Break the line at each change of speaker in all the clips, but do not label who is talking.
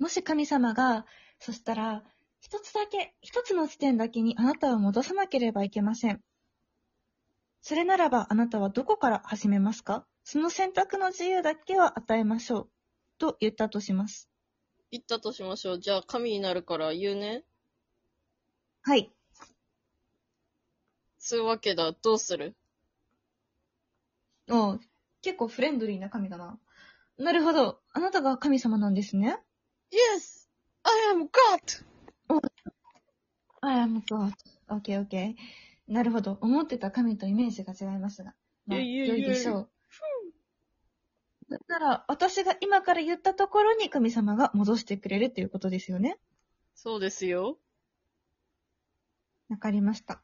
もし神様が、そしたら、一つだけ、一つの地点だけにあなたを戻さなければいけません。それならばあなたはどこから始めますか？その選択の自由だけは与えましょう。と言ったとします。
言ったとしましょう。じゃあ、神になるから言うね。
はい。
そういうわけだ。どうする？
おう結構フレンドリーな神だな。なるほど。あなたが神様なんですね。
?Yes! I am God!
I am God. Okay, okay. なるほど。思ってた神とイメージが違いますが。まあ、
いやいや
良
いや
いでしょう。だったら、私が今から言ったところに神様が戻してくれるっていうことですよね。
そうですよ。
わかりました。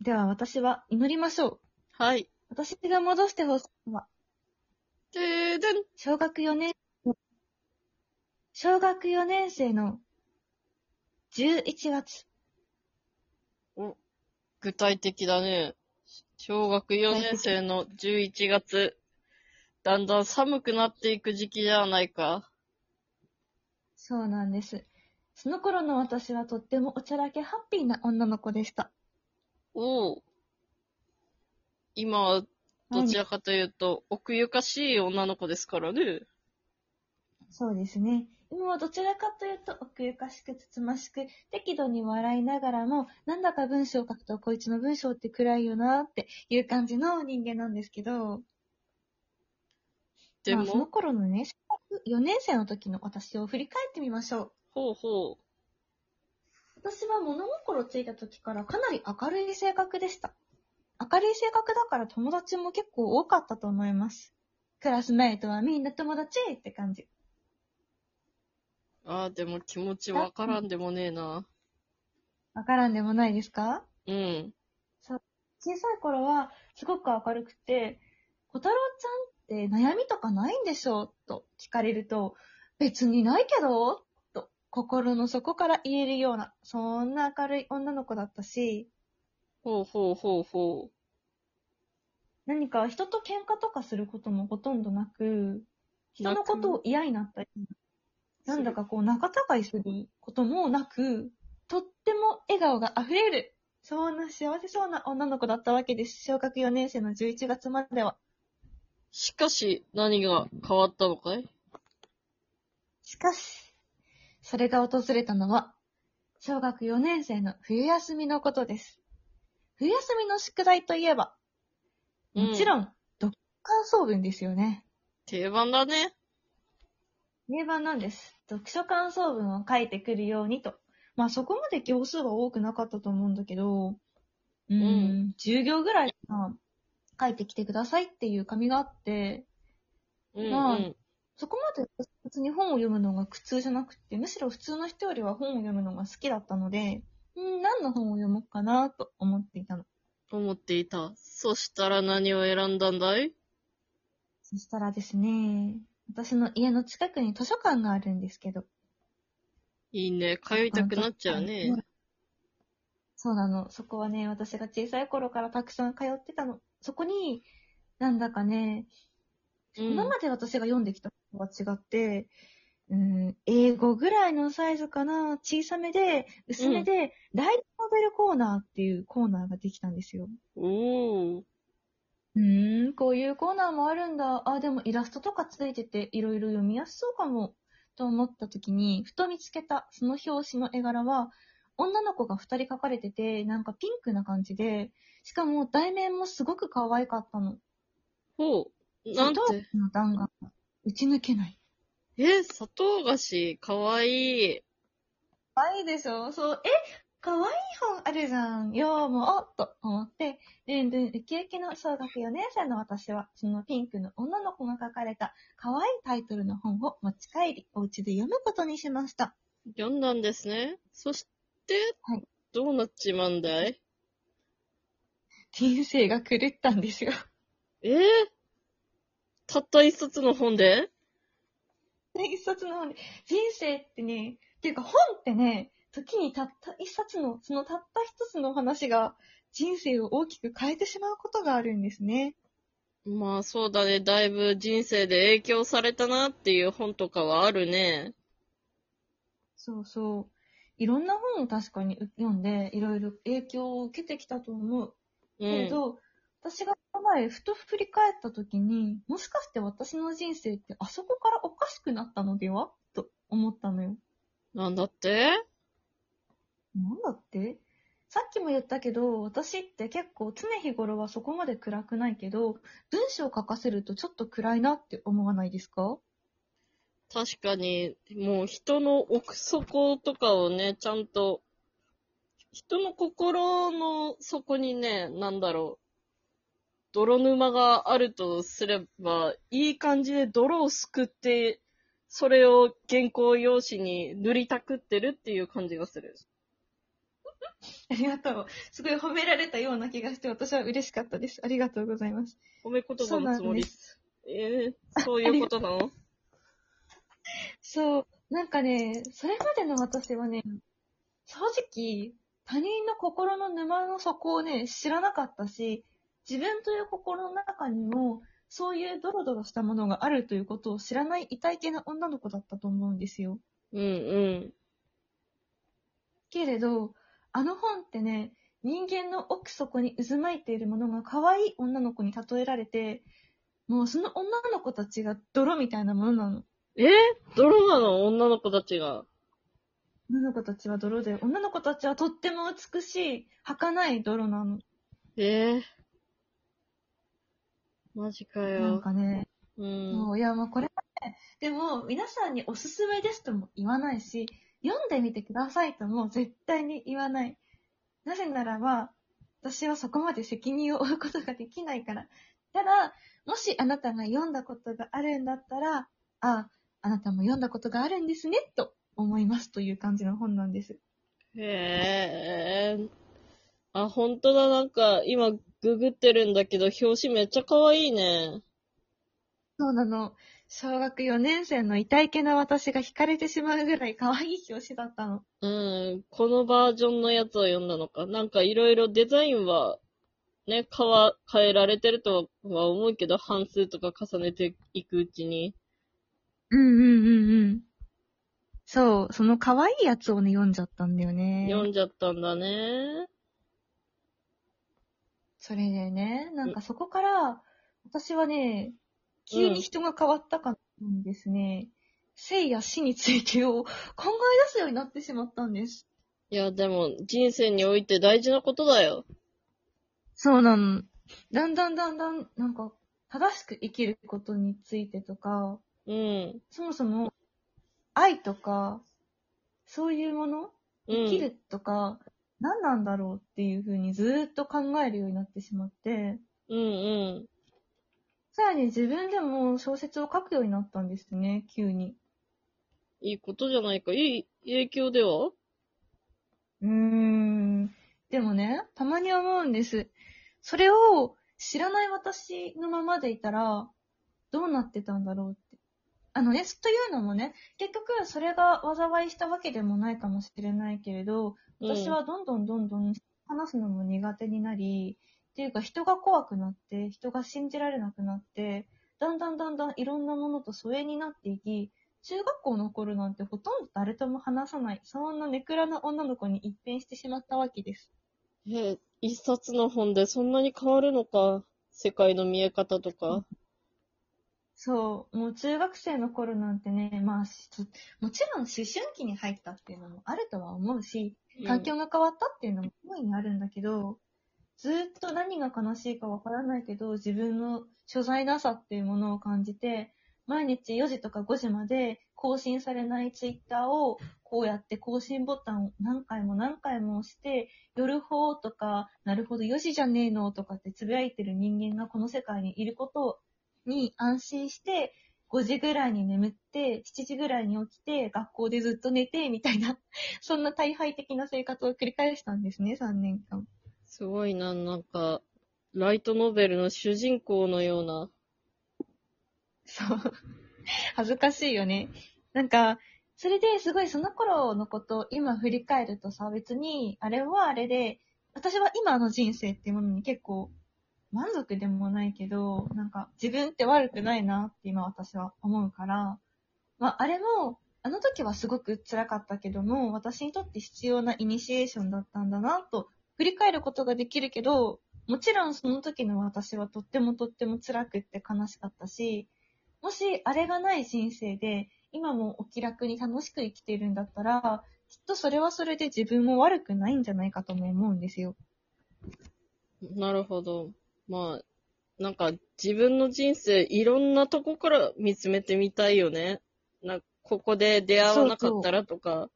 では私は祈りましょう。
はい。
私が戻してほしいのは、
でーでん。
小学4年、小学4年生の11月。
具体的だね。小学4年生の11月。だんだん寒くなっていく時期ではないか。
そうなんです。その頃の私はとってもおちゃらけハッピーな女の子でした。
おう。今は、どちらかというと、奥ゆかしい女の子ですからね。
そうですね。今はどちらかというと奥ゆかしくつつましく、適度に笑いながらも、なんだか文章を書くとこいつの文章って暗いよなっていう感じの人間なんですけど、
で
まあ、その
も、
頃のね、小学4年生の時の私を振り返ってみましょう。
ほうほう。
私は物心ついた時からかなり明るい性格でした。明るい性格だから友達も結構多かったと思います。クラスメイトはみんな友達って感じ。
ああ、でも気持ちわからんでもねえな。
わからんでもないですか？
うん。
小さい頃はすごく明るくて、小太郎ちゃんって悩みとかないんでしょ？と聞かれると、別にないけどと心の底から言えるような、そんな明るい女の子だったし、
ほうほうほうほ
何か人と喧嘩とかすることもほとんどなく、人のことを嫌になったり、なんだかこう仲違いすることもなく、とっても笑顔が溢れる、そんな幸せそうな女の子だったわけです。小学4年生の11月までは。
しかし、何が変わったのかい？
しかし、それが訪れたのは、小学4年生の冬休みのことです。冬休みの宿題といえば、もちろ
ん。
ん、読感想文ですよね。
定番だね。
定番なんです。読書感想文を書いてくるようにと。まあそこまで行数は多くなかったと思うんだけど、うーん、
うん
10行ぐらいかな書いてきてくださいっていう紙があって、
うん
まあ
うん。
そこまで別に本を読むのが苦痛じゃなくて、むしろ普通の人よりは本を読むのが好きだったので、うん、何の本を読もうかなと思っていたの。
思っていた。そしたら何を選んだんだい？
そしたらですね、私の家の近くに図書館があるんですけど。
いいね。通いたくなっちゃうね。
そうなの。そこはね、私が小さい頃からたくさん通ってたの。そこに、なんだかね、
うん
今まで私が読んできたのとは違って、うん、英語ぐらいのサイズかな、小さめで、薄めで、ライトノベルコーナーっていうコーナーができたんですよ。
おー。
うーん、こういうコーナーもあるんだ。あ、でもイラストとかついてて、いろいろ読みやすそうかも。と思った時に、ふと見つけたその表紙の絵柄は、女の子が二人描かれてて、なんかピンクな感じで、しかも題名もすごく可愛かったの。
ほう。なんて？
の弾丸が打ち抜けない。
え、砂糖菓子、かわいい。
可愛いでしょ？そう、え可愛い本あるじゃん。よーもおと思って、ルンルンウキウキの小学4年生の私は、そのピンクの女の子が書かれた可愛いタイトルの本を持ち帰り、お家で読むことにしました。
読んだんですね。そして、
はい
どうなっちまうんだい
人生が狂ったんですよ。
えー、たった一冊の本で
一冊の本で、人生ってね、っていうか本ってね、時にたった一冊の、そのたった一つの話が人生を大きく変えてしまうことがあるんですね。
まあそうだね。だいぶ人生で影響されたなっていう本とかはあるね。
そうそう。いろんな本を確かに読んで、いろいろ影響を受けてきたと思う。
う
けれ
ん。
ど、私が前、ふと振り返った時に、もしかして私の人生ってあそこからおかしくなったのでは？と思ったのよ。
なんだって？
なんだって？さっきも言ったけど、私って結構常日頃はそこまで暗くないけど、文章を書かせるとちょっと暗いなって思わないですか？
確かに、もう人の奥底とかをね、ちゃんと、人の心の底にね、なんだろう、泥沼があるとすれば、いい感じで泥をすくって、それを原稿用紙に塗りたくってるっていう感じがする。
ありがとう。すごい褒められたような気がして、私は嬉しかったです。ありがとうございます。
褒め言葉のつもりです。えー、そういうことなの？
そう、なんかね、それまでの私はね、正直、他人の心の沼の底をね、知らなかったし、自分という心の中にも、そういうドロドロしたものがあるということを知らない痛い系な女の子だったと思うんですよ。
うんうん。
けれど、あの本ってね、人間の奥底に渦巻いているものが可愛い女の子に例えられて、もうその女の子たちが泥みたいなものなの。
え？ー、泥なの？女の子たちが。
女の子たちは泥で、女の子たちはとっても美しい、儚い泥なの。
え？ー。マジか
なん
よ。
かね、
うん。
もういや、もうこれはね、でも皆さんにおすすめですとも言わないし、読んでみてくださいとも絶対に言わない。なぜならば、私はそこまで責任を負うことができないから。ただ、もしあなたが読んだことがあるんだったら、あ、あなたも読んだことがあるんですね、と思いますという感じの本なんです。
へえ。あ、ほんとだ、なんか、今、ググってるんだけど、表紙めっちゃ可愛いね。
そうなの。小学4年生の痛いけな私が惹かれてしまうぐらい可愛い表紙だったの。
うん、このバージョンのやつを読んだのか。なんかいろいろデザインは、ね、変わ、変えられてるとは思うけど、半数とか重ねていくうちに。
うんうんうんうん。そう、その可愛いやつをね、読んじゃったんだよね。
読んじゃったんだね。
それでね、なんかそこから、私はね、急に人が変わったかなんですね。生や死についてを 考え出すようになってしまったんです。
いや、でも、人生において大事なことだよ。
そうなの。だんだんだんだん、なんか、正しく生きることについてとか、
うん。
そもそも、愛とか、そういうもの
うん。
生きるとか、何なんだろうっていうふうにずーっと考えるようになってしまって、
うんうん。
さらに自分でも小説を書くようになったんですね、急に。
いいことじゃないか。いい影響では？
うーん。でもね、たまに思うんです。それを知らない私のままでいたら、どうなってたんだろうって。あのね、というのもね、結局それが災いしたわけでもないかもしれないけれど、私はどんどんどんどん話すのも苦手になり、っていうか人が怖くなって、人が信じられなくなって、だんだんだんだんいろんなものと疎遠になっていき、中学校の頃なんてほとんど誰とも話さない、そんなネクラな女の子に一変してしまったわけです。
え、一冊の本でそんなに変わるのか。世界の見え方とか。
そう、もう中学生の頃なんてね、まあ、しもちろん思春期に入ったっていうのもあるとは思うし、環境が変わったっていうのも大いにあるんだけど、ずっと何が悲しいかわからないけど、自分の所在なさっていうものを感じて、毎日4時とか5時まで更新されないツイッターをこうやって更新ボタンを何回も何回も押して、夜ほうとか、なるほど4時じゃねえのとかってつぶやいてる人間がこの世界にいることに安心して、5時ぐらいに眠って、7時ぐらいに起きて、学校でずっと寝て、みたいな、そんな大敗的な生活を繰り返したんですね、3年間。
すごいな、なんか、ライトノベルの主人公のような。
そう。恥ずかしいよね。なんか、それですごいその頃のことを今振り返るとさ、別に、あれはあれで、私は今の人生っていうものに結構満足でもないけど、なんか自分って悪くないなって今私は思うから、まああれも、あの時はすごく辛かったけども、私にとって必要なイニシエーションだったんだなと、振り返ることができるけど、もちろんその時の私はとってもとっても辛くって悲しかったし、もしあれがない人生で、今もお気楽に楽しく生きているんだったら、きっとそれはそれで自分も悪くないんじゃないかとも思うんですよ。
なるほど。まあ、なんか自分の人生いろんなとこから見つめてみたいよね。なここで出会わなかったらとか。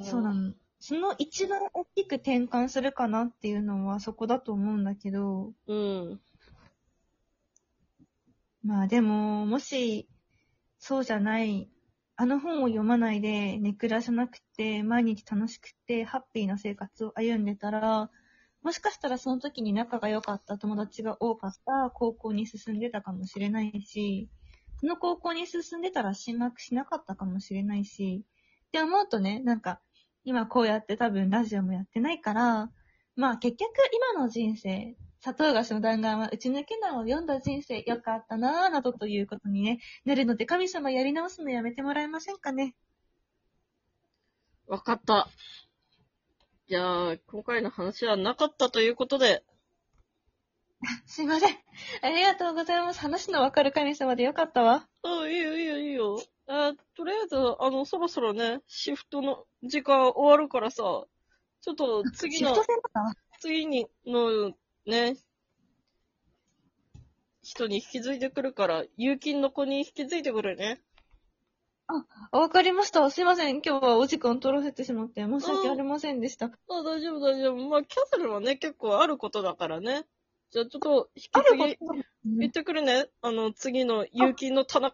そうなの。その一番大きく転換するかなっていうのはそこだと思うんだけど、
うん。
まあでも、もし、そうじゃない、あの本を読まないで寝暮らさなくて、毎日楽しくて、ハッピーな生活を歩んでたら、もしかしたらその時に仲が良かった友達が多かった高校に進んでたかもしれないし、その高校に進んでたら進学しなかったかもしれないし、って思うとね、なんか、今こうやって多分ラジオもやってないから、まあ結局今の人生、砂糖菓子の弾丸は打ち抜け難を読んだ人生よかったなぁ、などということにね、なるので神様やり直すのやめてもらえませんかね。
わかった。じゃあ、今回の話はなかったということで、
すいません。ありがとうございます。話のわかる神様でよかったわ。
あ、いいよいいよいいよ。あとりあえず、あの、そろそろね、シフトの時間終わるからさ、ちょっと次の
シフト、制だった
次にの、ね、人に引き継いでくるから、有金の子に引き継いでくるね。
わかりました。すいません。今日はお時間取らせてしまって申し訳ありませんでした。
あ、大丈夫大丈夫。まあ、キャサルはね、結構あることだからね。じゃあちょっと、引き継ぎ、言ってくるね。あの、次の有金の田中